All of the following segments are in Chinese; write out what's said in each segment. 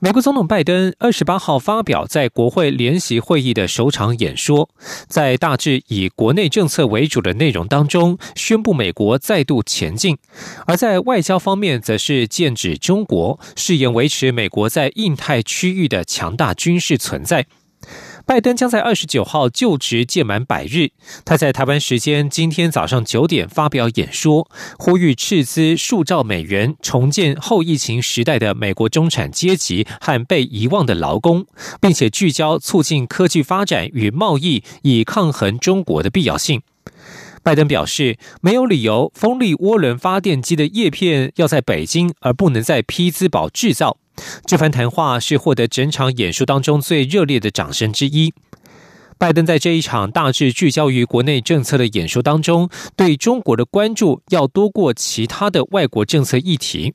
美国总统拜登二十八号发表在国会联席会议的首场演说，在大致以国内政策为主的内容当中，宣布美国再度前进；而在外交方面，则是剑指中国，誓言维持美国在印太区域的强大军事存在。拜登将在二十九号就职届满百日。他在台湾时间今天早上九点发表演说，呼吁斥资数兆美元重建后疫情时代的美国中产阶级和被遗忘的劳工，并且聚焦促进科技发展与贸易，以抗衡中国的必要性。拜登表示，没有理由风力涡轮发电机的叶片要在北京，而不能在匹兹堡制造。这番谈话是获得整场演说当中最热烈的掌声之一。拜登在这一场大致聚焦于国内政策的演说当中，对中国的关注要多过其他的外国政策议题。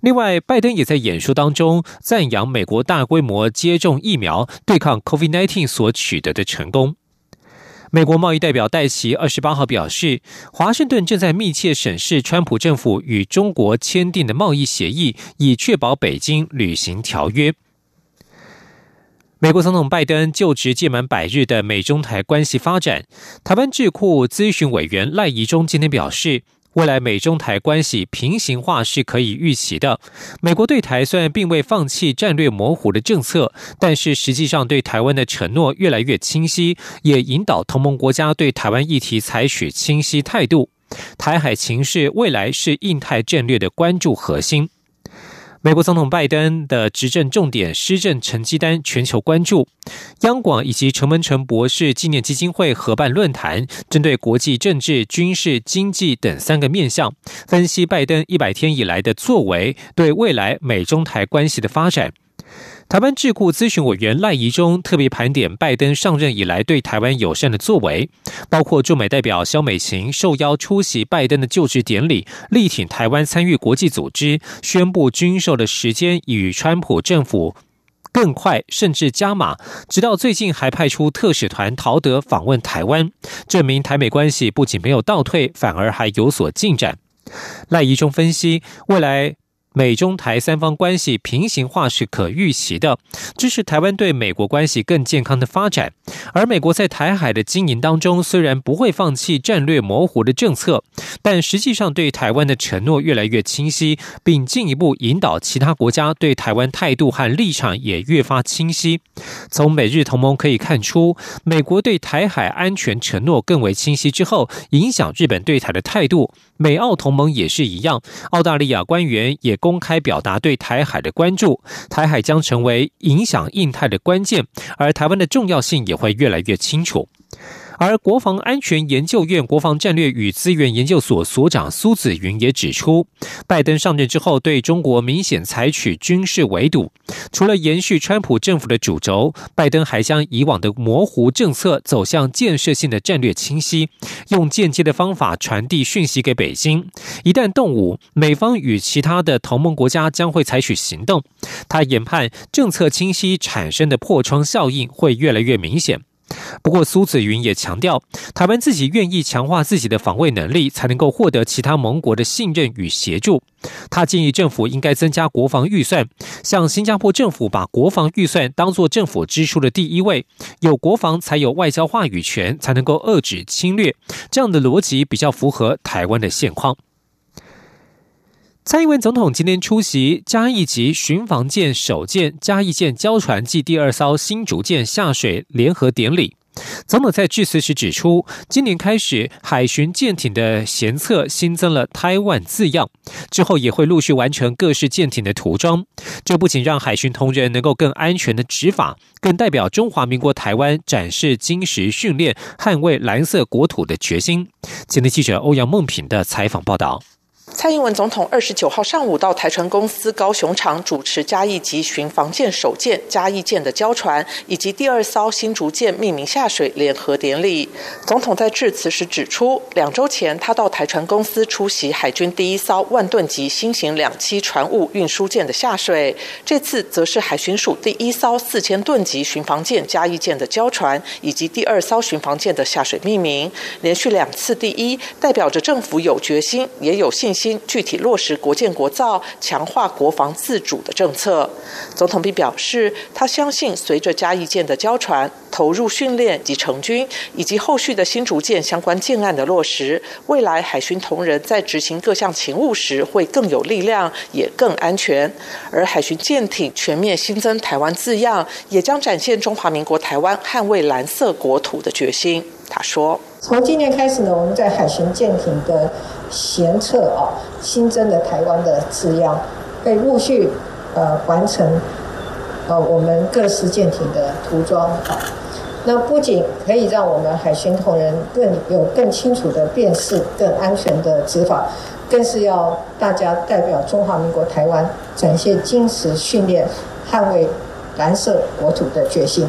另外，拜登也在演说当中赞扬美国大规模接种疫苗对抗 COVID-19 所取得的成功。美国贸易代表戴奇二十八号表示，华盛顿正在密切审视川普政府与中国签订的贸易协议，以确保北京履行条约。美国总统拜登就职届满百日的美中台关系发展，台湾智库咨询委员赖宜中今天表示。未来美中台关系平行化是可以预期的。美国对台虽然并未放弃战略模糊的政策，但是实际上对台湾的承诺越来越清晰，也引导同盟国家对台湾议题采取清晰态度。台海情势未来是印太战略的关注核心。美国总统拜登的执政重点施政成绩单全球关注，央广以及陈文成博士纪念基金会合办论坛，针对国际政治、军事、经济等三个面向，分析拜登一百天以来的作为对未来美中台关系的发展。台湾智库咨询委员赖宜中特别盘点拜登上任以来对台湾友善的作为，包括驻美代表肖美琴受邀出席拜登的就职典礼，力挺台湾参与国际组织，宣布军售的时间与川普政府更快，甚至加码，直到最近还派出特使团陶德访问台湾，证明台美关系不仅没有倒退，反而还有所进展。赖宜中分析未来。美中台三方关系平行化是可预期的，支持台湾对美国关系更健康的发展。而美国在台海的经营当中，虽然不会放弃战略模糊的政策，但实际上对台湾的承诺越来越清晰，并进一步引导其他国家对台湾态度和立场也越发清晰。从美日同盟可以看出，美国对台海安全承诺更为清晰之后，影响日本对台的态度。美澳同盟也是一样，澳大利亚官员也公开表达对台海的关注，台海将成为影响印太的关键，而台湾的重要性也会越来越清楚。而国防安全研究院国防战略与资源研究所所长苏子云也指出，拜登上任之后对中国明显采取军事围堵，除了延续川普政府的主轴，拜登还将以往的模糊政策走向建设性的战略清晰，用间接的方法传递讯息给北京。一旦动武，美方与其他的同盟国家将会采取行动。他研判政策清晰产生的破窗效应会越来越明显。不过，苏子云也强调，台湾自己愿意强化自己的防卫能力，才能够获得其他盟国的信任与协助。他建议政府应该增加国防预算，像新加坡政府把国防预算当作政府支出的第一位，有国防才有外交话语权，才能够遏制侵略。这样的逻辑比较符合台湾的现况。蔡英文总统今天出席嘉义级巡防舰首舰嘉义舰交船暨第二艘新竹舰下水联合典礼。总统在致辞时指出，今年开始海巡舰艇的舷侧新增了台湾字样，之后也会陆续完成各式舰艇的涂装。这不仅让海巡同仁能够更安全的执法，更代表中华民国台湾展示精实训练、捍卫蓝色国土的决心。今天记者欧阳梦平的采访报道。蔡英文总统二十九号上午到台船公司高雄厂主持嘉义级巡防舰首舰嘉义舰的交船，以及第二艘新竹舰命名下水联合典礼。总统在致辞时指出，两周前他到台船公司出席海军第一艘万吨级新型两栖船坞运输舰的下水，这次则是海巡署第一艘四千吨级巡防舰嘉义舰的交船，以及第二艘巡防舰的下水命名，连续两次第一，代表着政府有决心，也有信心。具体落实国建国造、强化国防自主的政策。总统并表示，他相信随着嘉义舰的交船投入训练及成军，以及后续的新竹舰相关建案的落实，未来海巡同仁在执行各项勤务时会更有力量，也更安全。而海巡舰艇全面新增台湾字样，也将展现中华民国台湾捍卫蓝色国土的决心。他说：“从今年开始呢，我们在海巡舰艇的。”舷侧啊，新增的台湾的字样，被陆续呃完成，呃我们各式舰艇的涂装啊。那不仅可以让我们海巡同仁更有更清楚的辨识、更安全的执法，更是要大家代表中华民国台湾，展现坚持训练、捍卫蓝色国土的决心。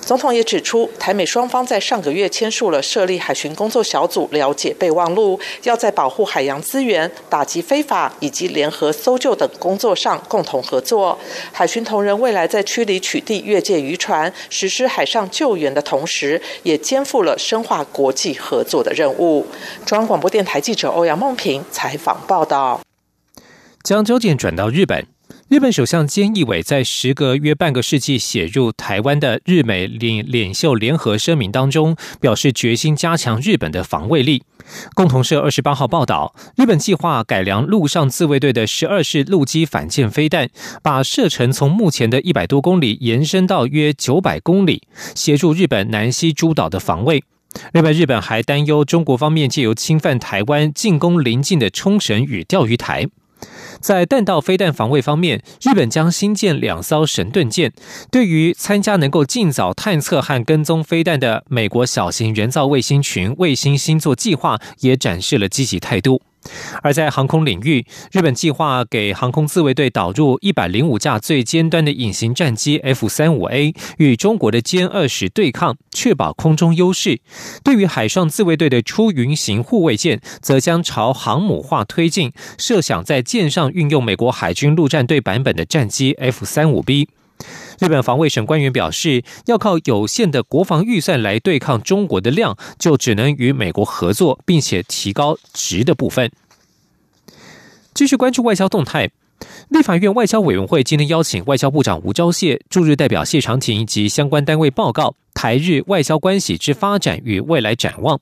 总统也指出，台美双方在上个月签署了设立海巡工作小组了解备忘录，要在保护海洋资源、打击非法以及联合搜救等工作上共同合作。海巡同仁未来在区里取缔越界渔船、实施海上救援的同时，也肩负了深化国际合作的任务。中央广播电台记者欧阳梦平采访报道。将焦点转到日本。日本首相菅义伟在时隔约半个世纪写入台湾的日美领领袖联合声明当中，表示决心加强日本的防卫力。共同社二十八号报道，日本计划改良陆上自卫队的十二式陆基反舰飞弹，把射程从目前的一百多公里延伸到约九百公里，协助日本南西诸岛的防卫。另外，日本还担忧中国方面借由侵犯台湾进攻邻近的冲绳与钓鱼台。在弹道飞弹防卫方面，日本将新建两艘神盾舰。对于参加能够尽早探测和跟踪飞弹的美国小型人造卫星群卫星星座计划，也展示了积极态度。而在航空领域，日本计划给航空自卫队导入一百零五架最尖端的隐形战机 F 三五 A，与中国的歼二十对抗，确保空中优势。对于海上自卫队的出云型护卫舰，则将朝航母化推进，设想在舰上运用美国海军陆战队版本的战机 F 三五 B。日本防卫省官员表示，要靠有限的国防预算来对抗中国的量，就只能与美国合作，并且提高值的部分。继续关注外交动态。立法院外交委员会今天邀请外交部长吴钊燮驻日代表谢长廷及相关单位报告台日外交关系之发展与未来展望。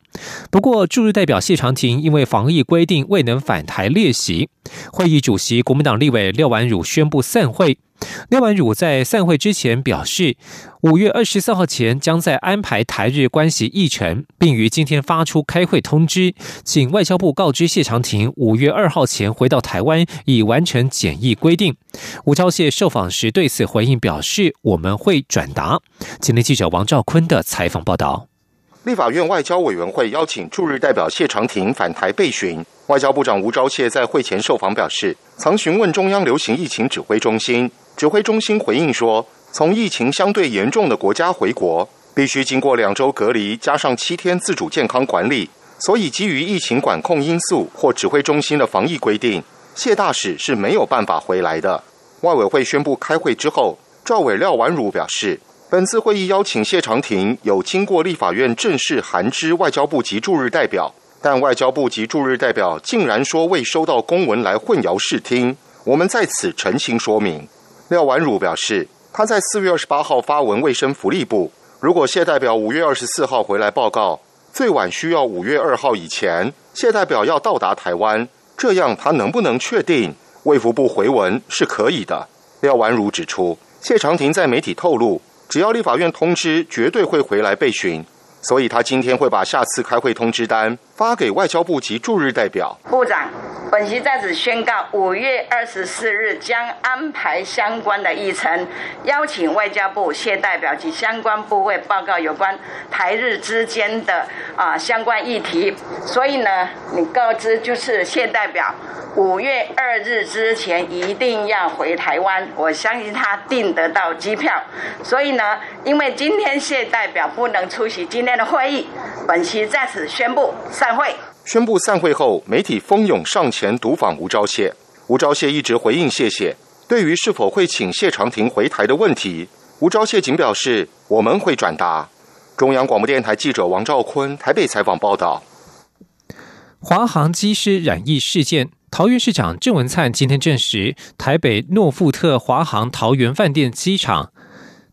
不过，驻日代表谢长廷因为防疫规定未能返台列席，会议主席国民党立委廖婉汝宣布散会。廖婉汝在散会之前表示，五月二十四号前将在安排台日关系议程，并于今天发出开会通知，请外交部告知谢长廷，五月二号前回到台湾，以完成检疫规定。吴钊燮受访时对此回应表示，我们会转达。今天记者王兆坤的采访报道。立法院外交委员会邀请驻日代表谢长廷返台备询。外交部长吴钊燮在会前受访表示，曾询问中央流行疫情指挥中心。指挥中心回应说，从疫情相对严重的国家回国，必须经过两周隔离，加上七天自主健康管理，所以基于疫情管控因素或指挥中心的防疫规定，谢大使是没有办法回来的。外委会宣布开会之后，赵伟廖婉汝表示，本次会议邀请谢长廷有经过立法院正式函知外交部及驻日代表，但外交部及驻日代表竟然说未收到公文来混淆视听，我们在此澄清说明。廖婉汝表示，他在四月二十八号发文卫生福利部，如果谢代表五月二十四号回来报告，最晚需要五月二号以前，谢代表要到达台湾，这样他能不能确定？卫福部回文是可以的。廖婉汝指出，谢长廷在媒体透露，只要立法院通知，绝对会回来备询。所以他今天会把下次开会通知单发给外交部及驻日代表部长。本席在此宣告，五月二十四日将安排相关的议程，邀请外交部谢代表及相关部会报告有关台日之间的啊相关议题。所以呢，你告知就是谢代表，五月二日之前一定要回台湾。我相信他订得到机票。所以呢，因为今天谢代表不能出席今天的会议，本席在此宣布散会。宣布散会后，媒体蜂拥上前独访吴钊燮。吴钊燮一直回应谢谢。对于是否会请谢长廷回台的问题，吴钊燮仅表示我们会转达。中央广播电台记者王兆坤台北采访报道。华航机师染疫事件，桃园市长郑文灿今天证实，台北诺富特华航桃园饭店机场。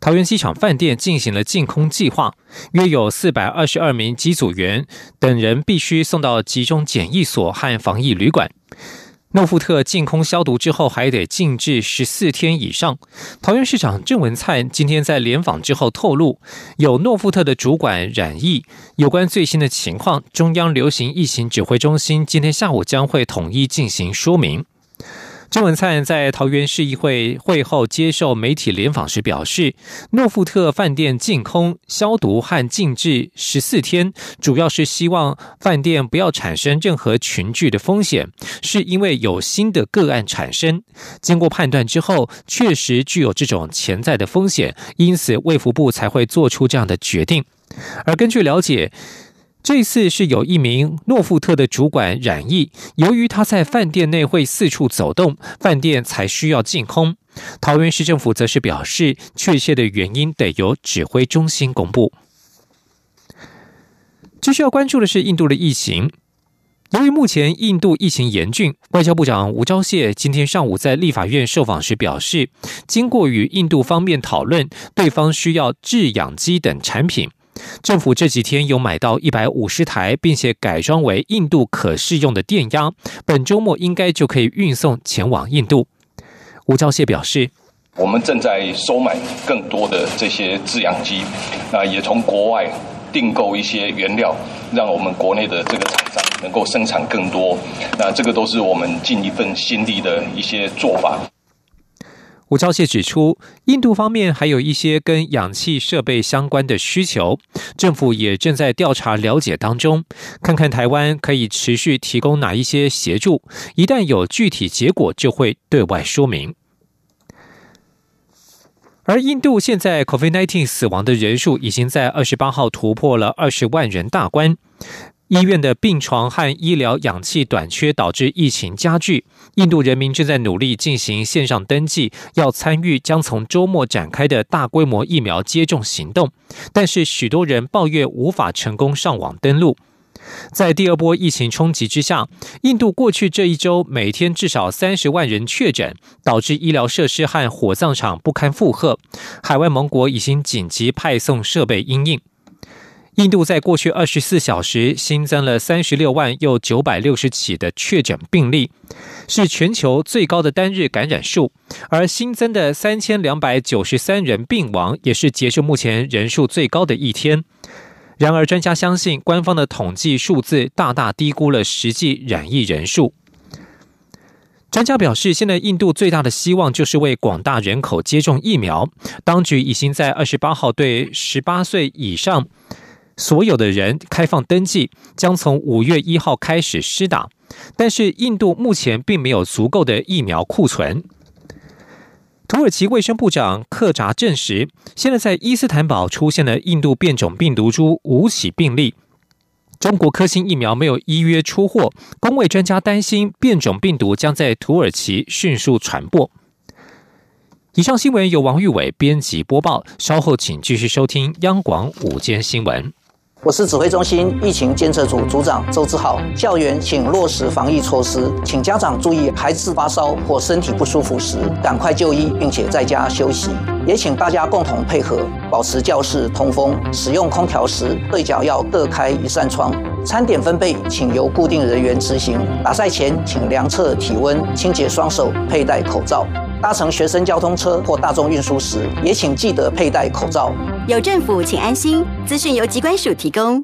桃园机场饭店进行了净空计划，约有四百二十二名机组员等人必须送到集中检疫所和防疫旅馆。诺富特净空消毒之后，还得静置十四天以上。桃园市长郑文灿今天在联访之后透露，有诺富特的主管染疫，有关最新的情况，中央流行疫情指挥中心今天下午将会统一进行说明。郑文灿在桃园市议会会后接受媒体联访时表示，诺富特饭店净空消毒和静置十四天，主要是希望饭店不要产生任何群聚的风险，是因为有新的个案产生，经过判断之后，确实具有这种潜在的风险，因此卫福部才会做出这样的决定。而根据了解。这次是有一名诺富特的主管染疫，由于他在饭店内会四处走动，饭店才需要净空。桃园市政府则是表示，确切的原因得由指挥中心公布。继续要关注的是印度的疫情，由于目前印度疫情严峻，外交部长吴钊燮今天上午在立法院受访时表示，经过与印度方面讨论，对方需要制氧机等产品。政府这几天有买到一百五十台，并且改装为印度可适用的电压，本周末应该就可以运送前往印度。吴钊燮表示，我们正在收买更多的这些制氧机，那也从国外订购一些原料，让我们国内的这个厂商能够生产更多。那这个都是我们尽一份心力的一些做法。吴钊燮指出，印度方面还有一些跟氧气设备相关的需求，政府也正在调查了解当中，看看台湾可以持续提供哪一些协助，一旦有具体结果，就会对外说明。而印度现在 COVID-19 死亡的人数已经在二十八号突破了二十万人大关。医院的病床和医疗氧气短缺导致疫情加剧。印度人民正在努力进行线上登记，要参与将从周末展开的大规模疫苗接种行动。但是，许多人抱怨无法成功上网登录。在第二波疫情冲击之下，印度过去这一周每天至少三十万人确诊，导致医疗设施和火葬场不堪负荷。海外盟国已经紧急派送设备应应。印度在过去二十四小时新增了三十六万又九百六十起的确诊病例，是全球最高的单日感染数。而新增的三千两百九十三人病亡，也是截至目前人数最高的一天。然而，专家相信官方的统计数字大大低估了实际染疫人数。专家表示，现在印度最大的希望就是为广大人口接种疫苗。当局已经在二十八号对十八岁以上。所有的人开放登记，将从五月一号开始施打。但是印度目前并没有足够的疫苗库存。土耳其卫生部长克扎证实，现在在伊斯坦堡出现了印度变种病毒株五起病例。中国科兴疫苗没有依约出货，工卫专家担心变种病毒将在土耳其迅速传播。以上新闻由王玉伟编辑播报，稍后请继续收听央广午间新闻。我是指挥中心疫情监测组组长周志浩。校园请落实防疫措施，请家长注意，孩子发烧或身体不舒服时，赶快就医，并且在家休息。也请大家共同配合，保持教室通风。使用空调时，对角要各开一扇窗。餐点分配，请由固定人员执行。打赛前，请量测体温，清洁双手，佩戴口罩。搭乘学生交通车或大众运输时，也请记得佩戴口罩。有政府，请安心。资讯由机关署提供。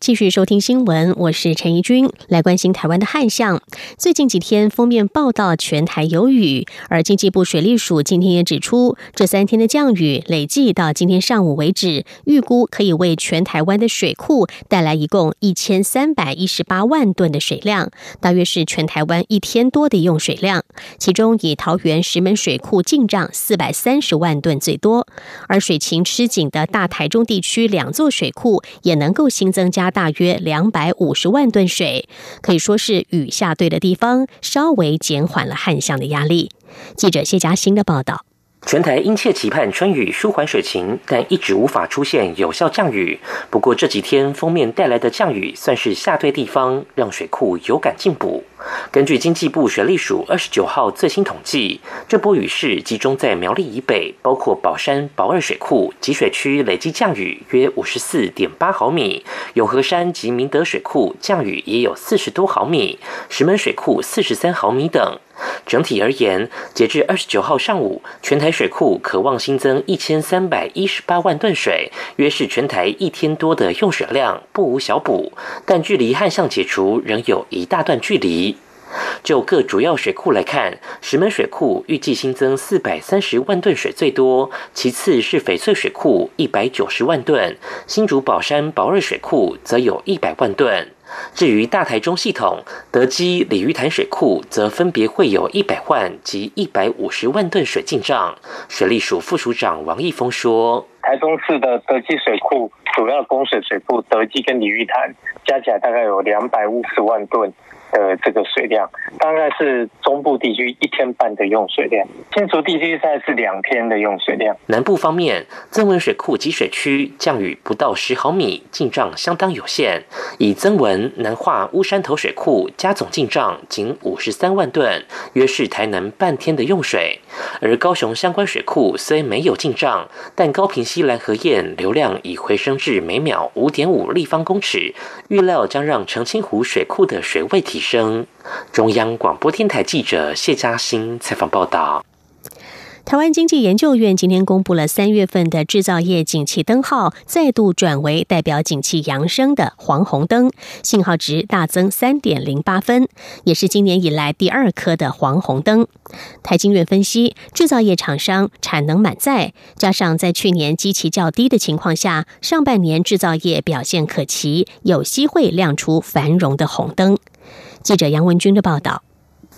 继续收听新闻，我是陈怡君，来关心台湾的旱象。最近几天封面报道全台有雨，而经济部水利署今天也指出，这三天的降雨累计到今天上午为止，预估可以为全台湾的水库带来一共一千三百一十八万吨的水量，大约是全台湾一天多的用水量。其中以桃园石门水库进账四百三十万吨最多，而水情吃紧的大台中地区两座水库也能够新增加大约两百五十万吨水，可以说是雨下对的地方，稍微减缓了旱象的压力。记者谢佳欣的报道。全台殷切期盼春雨舒缓水情，但一直无法出现有效降雨。不过这几天封面带来的降雨算是下对地方，让水库有感进补。根据经济部水利署二十九号最新统计，这波雨势集中在苗栗以北，包括宝山、宝二水库集水区，累计降雨约五十四点八毫米；永和山及明德水库降雨也有四十多毫米，石门水库四十三毫米等。整体而言，截至二十九号上午，全台水库可望新增一千三百一十八万吨水，约是全台一天多的用水量，不无小补。但距离旱象解除仍有一大段距离。就各主要水库来看，石门水库预计新增四百三十万吨水最多，其次是翡翠水库一百九十万吨，新竹宝山宝瑞水库则有一百万吨。至于大台中系统，德基、鲤鱼潭水库则分别会有一百万及一百五十万吨水进账。水利署副署长王义峰说：“台中市的德基水库主要供水水库德基跟鲤鱼潭加起来大概有两百五十万吨。”的这个水量大概是中部地区一天半的用水量，新竹地区现在是两天的用水量。南部方面，增文水库集水区降雨不到十毫米，进账相当有限。以增文、南化、乌山头水库加总进账仅五十三万吨，约是台南半天的用水。而高雄相关水库虽没有进账，但高平溪蓝河堰流量已回升至每秒五点五立方公尺，预料将让澄清湖水库的水位提升。中央广播电台记者谢嘉欣采访报道。台湾经济研究院今天公布了三月份的制造业景气灯号，再度转为代表景气扬升的黄红灯，信号值大增三点零八分，也是今年以来第二颗的黄红灯。台经院分析，制造业厂商产能满载，加上在去年基期较低的情况下，上半年制造业表现可期，有机会亮出繁荣的红灯。记者杨文军的报道。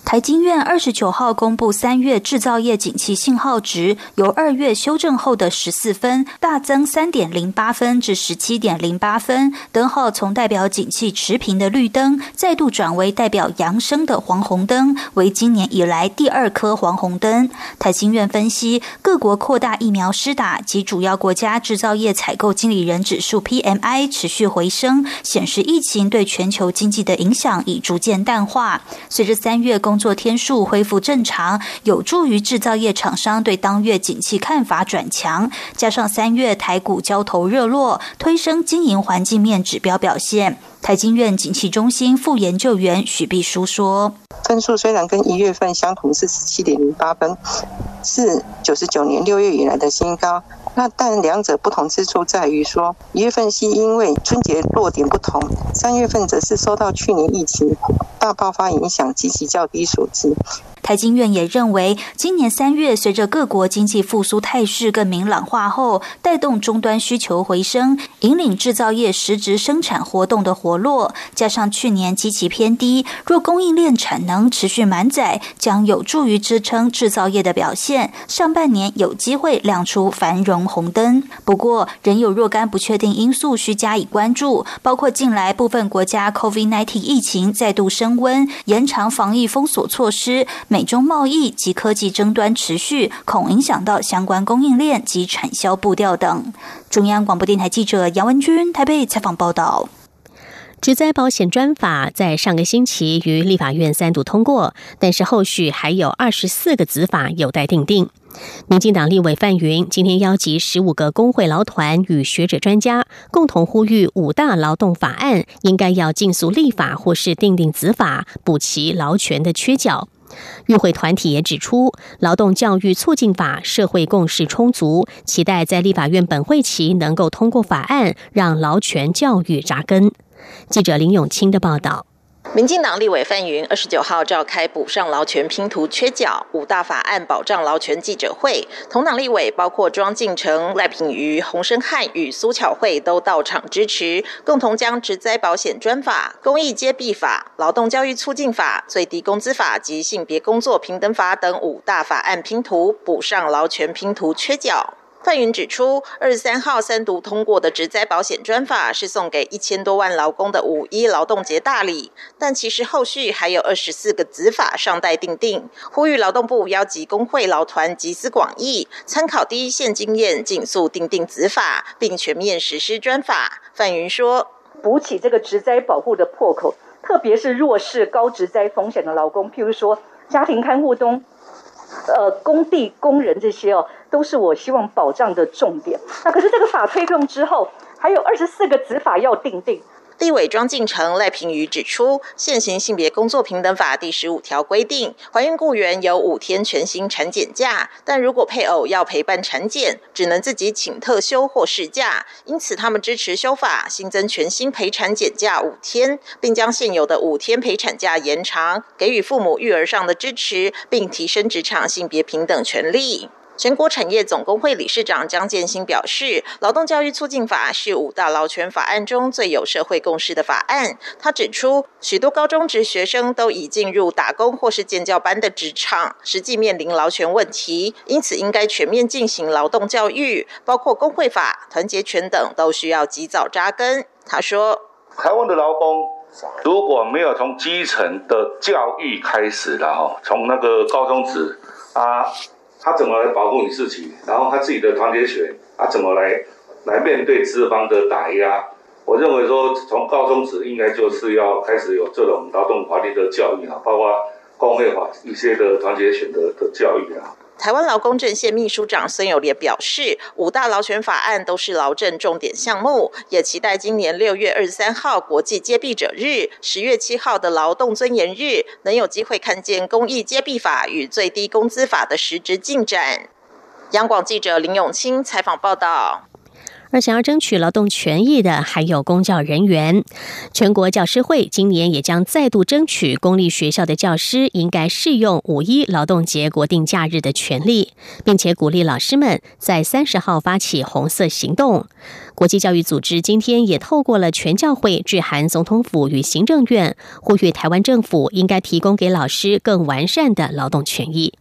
台经院二十九号公布三月制造业景气信号值，由二月修正后的十四分大增三点零八分至十七点零八分，灯号从代表景气持平的绿灯，再度转为代表扬升的黄红灯，为今年以来第二颗黄红灯。台经院分析，各国扩大疫苗施打及主要国家制造业采购经理人指数 PMI 持续回升，显示疫情对全球经济的影响已逐渐淡化。随着三月公工作天数恢复正常，有助于制造业厂商对当月景气看法转强。加上三月台股交投热络，推升经营环境面指标表现。台经院景气中心副研究员许碧书说：“分数虽然跟一月份相同是十七点零八分，是九十九年六月以来的新高。那但两者不同之处在于说，一月份是因为春节落点不同，三月份则是受到去年疫情大爆发影响，极其较低所致。”台经院也认为，今年三月随着各国经济复苏态势更明朗化后，带动终端需求回升，引领制造业实质生产活动的活络，加上去年基期偏低，若供应链产能持续满载，将有助于支撑制造业的表现。上半年有机会亮出繁荣红灯，不过仍有若干不确定因素需加以关注，包括近来部分国家 COVID-19 疫情再度升温，延长防疫封锁措施。美中贸易及科技争端持续，恐影响到相关供应链及产销步调等。中央广播电台记者杨文君台北采访报道。职灾保险专法在上个星期于立法院三读通过，但是后续还有二十四个子法有待定定。民进党立委范云今天邀集十五个工会劳团与学者专家，共同呼吁五大劳动法案应该要尽速立法或是定定子法，补齐劳权的缺角。与会团体也指出，劳动教育促进法社会共识充足，期待在立法院本会期能够通过法案，让劳权教育扎根。记者林永清的报道。民进党立委范云二十九号召开补上劳权拼图缺角五大法案保障劳权记者会，同党立委包括庄敬成、赖品妤、洪生汉与苏巧慧都到场支持，共同将职灾保险专法、公益揭弊法、劳动教育促进法、最低工资法及性别工作平等法等五大法案拼图补上劳权拼图缺角。范云指出，二十三号三读通过的职灾保险专法是送给一千多万劳工的五一劳动节大礼，但其实后续还有二十四个子法尚待定定。呼吁劳动部邀集工会劳团集思广益，参考第一线经验，尽速定定子法，并全面实施专法。范云说：“补起这个职灾保护的破口，特别是弱势高职灾风险的劳工，譬如说家庭看护中。”呃，工地工人这些哦，都是我希望保障的重点。那可是这个法推动之后，还有二十四个执法要定定。立委庄敬成、赖平瑜指出，现行性别工作平等法第十五条规定，怀孕雇员有五天全薪产检假，但如果配偶要陪伴产检，只能自己请特休或事假。因此，他们支持修法，新增全薪陪产检假五天，并将现有的五天陪产假延长，给予父母育儿上的支持，并提升职场性别平等权利。全国产业总工会理事长江建新表示，劳动教育促进法是五大劳权法案中最有社会共识的法案。他指出，许多高中职学生都已进入打工或是建教班的职场，实际面临劳权问题，因此应该全面进行劳动教育，包括工会法、团结权等，都需要及早扎根。他说，台湾的劳工如果没有从基层的教育开始然后从那个高中职啊。他怎么来保护你自己？然后他自己的团结权，他怎么来来面对资方的打压？我认为说，从高中时应该就是要开始有这种劳动法律的教育啊，包括工会法一些的团结选的的教育啊。台湾劳工阵线秘书长孙友莲表示，五大劳权法案都是劳政重点项目，也期待今年六月二十三号国际揭弊者日、十月七号的劳动尊严日，能有机会看见公益揭弊法与最低工资法的实质进展。央广记者林永清采访报道。而想要争取劳动权益的，还有公教人员。全国教师会今年也将再度争取公立学校的教师应该适用五一劳动节国定假日的权利，并且鼓励老师们在三十号发起红色行动。国际教育组织今天也透过了全教会致函总统府与行政院，呼吁台湾政府应该提供给老师更完善的劳动权益。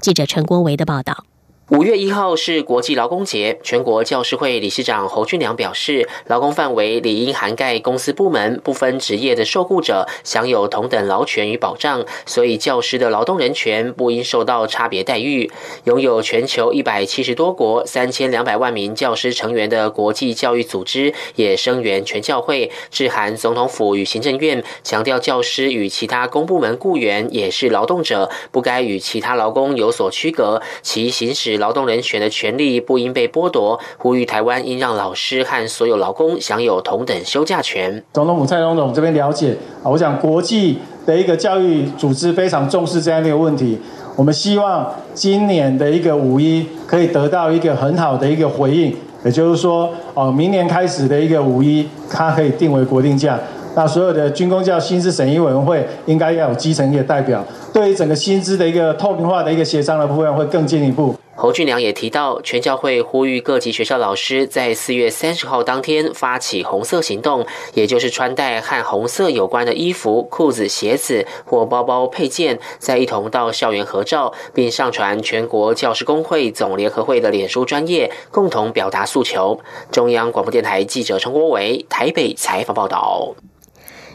记者陈国维的报道。五月一号是国际劳工节，全国教师会理事长侯俊良表示，劳工范围理应涵盖公司部门，不分职业的受雇者享有同等劳权与保障，所以教师的劳动人权不应受到差别待遇。拥有全球一百七十多国、三千两百万名教师成员的国际教育组织也声援全教会，致函总统府与行政院，强调教师与其他公部门雇员也是劳动者，不该与其他劳工有所区隔，其行使。劳动人权的权利不应被剥夺，呼吁台湾应让老师和所有劳工享有同等休假权。总统府蔡总统这边了解啊，我想国际的一个教育组织非常重视这样的一个问题，我们希望今年的一个五一可以得到一个很好的一个回应，也就是说，哦，明年开始的一个五一它可以定为国定假。那所有的军工教薪资审议委员会应该要有基层业代表，对于整个薪资的一个透明化的一个协商的部分会更进一步。侯俊良也提到，全教会呼吁各级学校老师在四月三十号当天发起红色行动，也就是穿戴和红色有关的衣服、裤子、鞋子或包包配件，再一同到校园合照，并上传全国教师工会总联合会的脸书专业，共同表达诉求。中央广播电台记者陈国伟台北采访报道。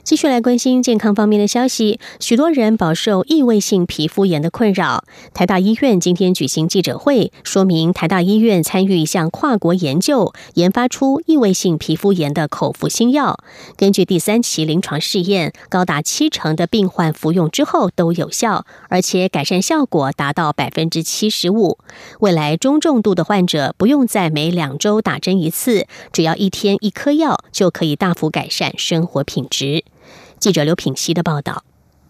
继续来关心健康方面的消息，许多人饱受异位性皮肤炎的困扰。台大医院今天举行记者会，说明台大医院参与一项跨国研究，研发出异位性皮肤炎的口服新药。根据第三期临床试验，高达七成的病患服用之后都有效，而且改善效果达到百分之七十五。未来中重度的患者不用再每两周打针一次，只要一天一颗药就可以大幅改善生活品质。记者刘品希的报道：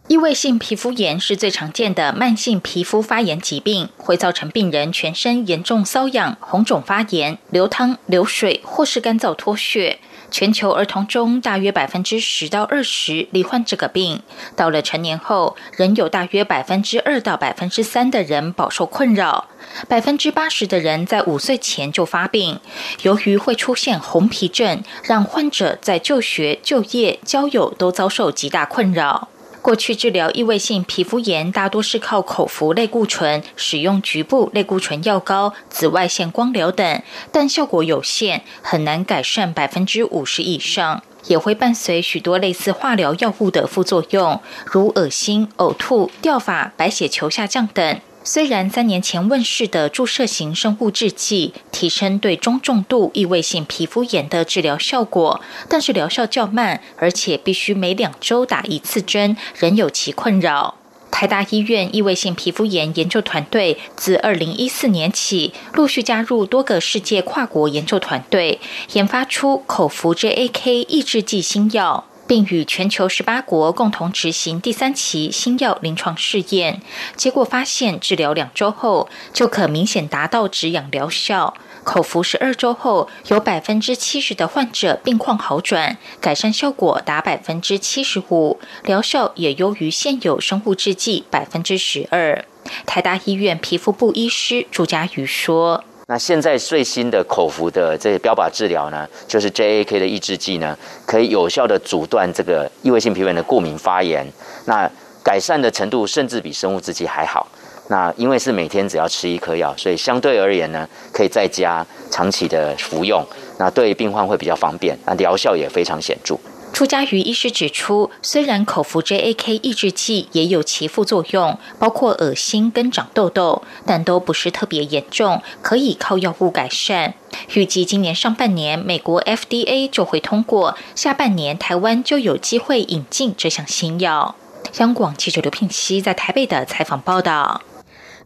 异位性皮肤炎是最常见的慢性皮肤发炎疾病，会造成病人全身严重瘙痒、红肿发炎、流汤、流水或是干燥脱屑。全球儿童中大约百分之十到二十罹患这个病，到了成年后，仍有大约百分之二到百分之三的人饱受困扰。百分之八十的人在五岁前就发病，由于会出现红皮症，让患者在就学、就业、交友都遭受极大困扰。过去治疗异位性皮肤炎大多是靠口服类固醇，使用局部类固醇药膏、紫外线光疗等，但效果有限，很难改善百分之五十以上，也会伴随许多类似化疗药物的副作用，如恶心、呕吐、掉发、白血球下降等。虽然三年前问世的注射型生物制剂提升对中重度异位性皮肤炎的治疗效果，但是疗效较慢，而且必须每两周打一次针，仍有其困扰。台大医院异位性皮肤炎研究团队自二零一四年起，陆续加入多个世界跨国研究团队，研发出口服 JAK 抑制剂新药。并与全球十八国共同执行第三期新药临床试验，结果发现，治疗两周后就可明显达到止痒疗效。口服十二周后，有百分之七十的患者病况好转，改善效果达百分之七十五，疗效也优于现有生物制剂百分之十二。台大医院皮肤部医师朱家瑜说。那现在最新的口服的这些标靶治疗呢，就是 JAK 的抑制剂呢，可以有效的阻断这个异位性皮炎的过敏发炎。那改善的程度甚至比生物制剂还好。那因为是每天只要吃一颗药，所以相对而言呢，可以在家长期的服用，那对病患会比较方便，那疗效也非常显著。出家于医师指出，虽然口服 JAK 抑制剂也有其副作用，包括恶心跟长痘痘，但都不是特别严重，可以靠药物改善。预计今年上半年美国 FDA 就会通过，下半年台湾就有机会引进这项新药。香港记者刘聘熙在台北的采访报道。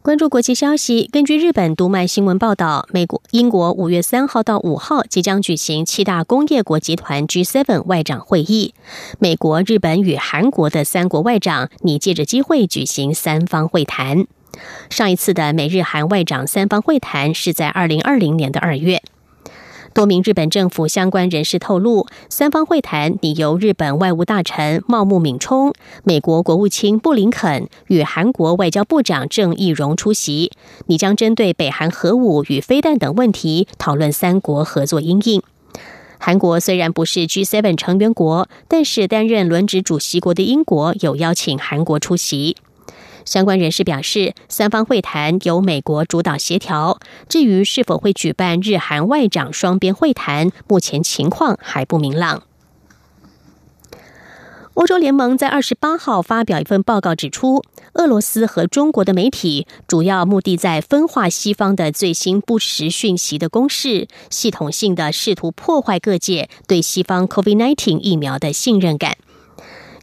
关注国际消息，根据日本读卖新闻报道，美国、英国五月三号到五号即将举行七大工业国集团 G7 外长会议。美国、日本与韩国的三国外长拟借着机会举行三方会谈。上一次的美日韩外长三方会谈是在二零二零年的二月。多名日本政府相关人士透露，三方会谈拟由日本外务大臣茂木敏充、美国国务卿布林肯与韩国外交部长郑义溶出席，拟将针对北韩核武与飞弹等问题讨论三国合作应应。韩国虽然不是 G7 成员国，但是担任轮值主席国的英国有邀请韩国出席。相关人士表示，三方会谈由美国主导协调。至于是否会举办日韩外长双边会谈，目前情况还不明朗。欧洲联盟在二十八号发表一份报告，指出俄罗斯和中国的媒体主要目的在分化西方的最新不实讯息的攻势，系统性的试图破坏各界对西方 COVID-19 疫苗的信任感。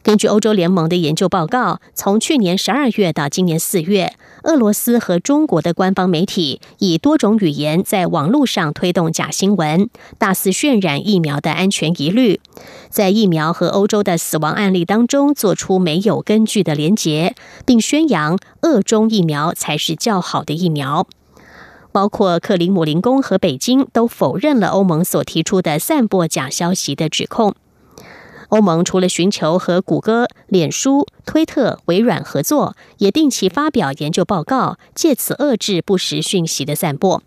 根据欧洲联盟的研究报告，从去年十二月到今年四月，俄罗斯和中国的官方媒体以多种语言在网络上推动假新闻，大肆渲染疫苗的安全疑虑，在疫苗和欧洲的死亡案例当中做出没有根据的连结，并宣扬俄中疫苗才是较好的疫苗。包括克里姆林宫和北京都否认了欧盟所提出的散播假消息的指控。欧盟除了寻求和谷歌、脸书、推特、微软合作，也定期发表研究报告，借此遏制不实讯息的散播。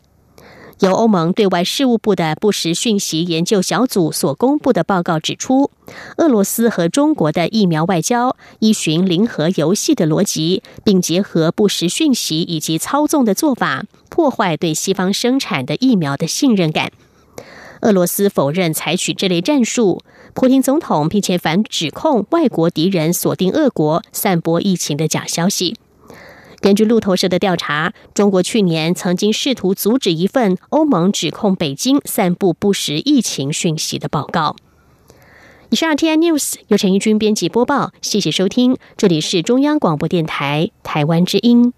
由欧盟对外事务部的不实讯息研究小组所公布的报告指出，俄罗斯和中国的疫苗外交依循零和游戏的逻辑，并结合不实讯息以及操纵的做法，破坏对西方生产的疫苗的信任感。俄罗斯否认采取这类战术，普京总统并且反指控外国敌人锁定俄国，散播疫情的假消息。根据路透社的调查，中国去年曾经试图阻止一份欧盟指控北京散布不实疫情讯息的报告。以上 T I News 由陈义军编辑播报，谢谢收听，这里是中央广播电台台湾之音。